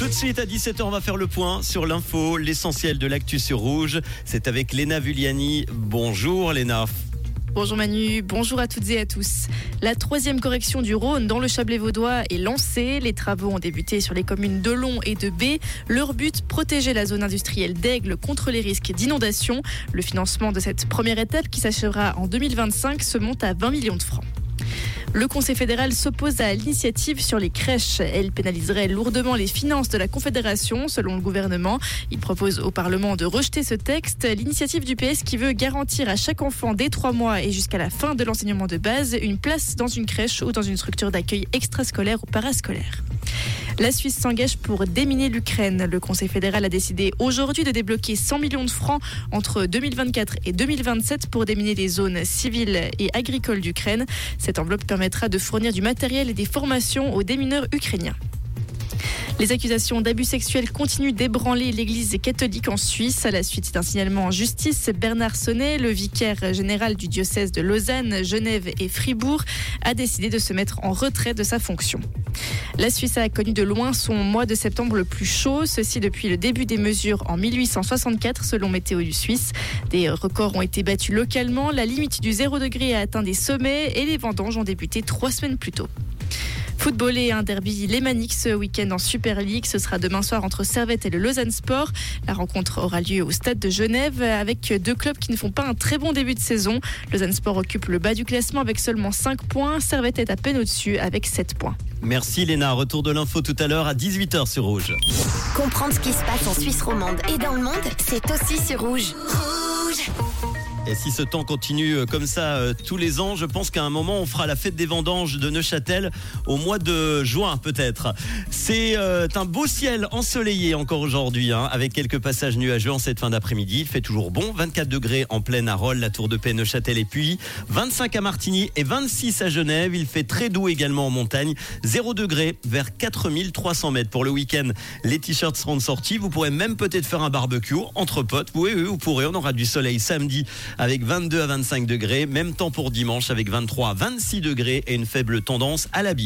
Tout de suite à 17h, on va faire le point sur l'info, l'essentiel de l'actu sur Rouge. C'est avec Léna Vulliani. Bonjour Léna. Bonjour Manu, bonjour à toutes et à tous. La troisième correction du Rhône dans le Chablais vaudois est lancée. Les travaux ont débuté sur les communes de Long et de B. Leur but, protéger la zone industrielle d'Aigle contre les risques d'inondation. Le financement de cette première étape qui s'achèvera en 2025 se monte à 20 millions de francs. Le Conseil fédéral s'oppose à l'initiative sur les crèches. Elle pénaliserait lourdement les finances de la Confédération, selon le gouvernement. Il propose au Parlement de rejeter ce texte. L'initiative du PS qui veut garantir à chaque enfant dès trois mois et jusqu'à la fin de l'enseignement de base une place dans une crèche ou dans une structure d'accueil extrascolaire ou parascolaire. La Suisse s'engage pour déminer l'Ukraine. Le Conseil fédéral a décidé aujourd'hui de débloquer 100 millions de francs entre 2024 et 2027 pour déminer les zones civiles et agricoles d'Ukraine. Cette enveloppe permettra de fournir du matériel et des formations aux démineurs ukrainiens. Les accusations d'abus sexuels continuent d'ébranler l'église catholique en Suisse. À la suite d'un signalement en justice, Bernard Sonnet, le vicaire général du diocèse de Lausanne, Genève et Fribourg, a décidé de se mettre en retrait de sa fonction. La Suisse a connu de loin son mois de septembre le plus chaud, ceci depuis le début des mesures en 1864 selon Météo du Suisse. Des records ont été battus localement, la limite du 0 degré a atteint des sommets et les vendanges ont débuté trois semaines plus tôt. Football et un derby lémanique ce week-end en Super League. Ce sera demain soir entre Servette et le Lausanne Sport. La rencontre aura lieu au stade de Genève avec deux clubs qui ne font pas un très bon début de saison. Lausanne Sport occupe le bas du classement avec seulement 5 points. Servette est à peine au-dessus avec 7 points. Merci Léna. Retour de l'info tout à l'heure à 18h sur Rouge. Comprendre ce qui se passe en Suisse romande et dans le monde, c'est aussi sur Rouge. Et si ce temps continue euh, comme ça euh, tous les ans, je pense qu'à un moment, on fera la fête des vendanges de Neuchâtel au mois de juin peut-être. C'est euh, un beau ciel ensoleillé encore aujourd'hui, hein, avec quelques passages nuageux en cette fin d'après-midi. Il fait toujours bon, 24 degrés en pleine à Rolles, la Tour de Paix, Neuchâtel et puis 25 à Martigny et 26 à Genève. Il fait très doux également en montagne, 0 degrés vers 4300 mètres pour le week-end. Les t-shirts seront sortis. Vous pourrez même peut-être faire un barbecue entre potes. Oui, oui, vous pourrez. On aura du soleil samedi avec 22 à 25 degrés. Même temps pour dimanche avec 23 à 26 degrés et une faible tendance à la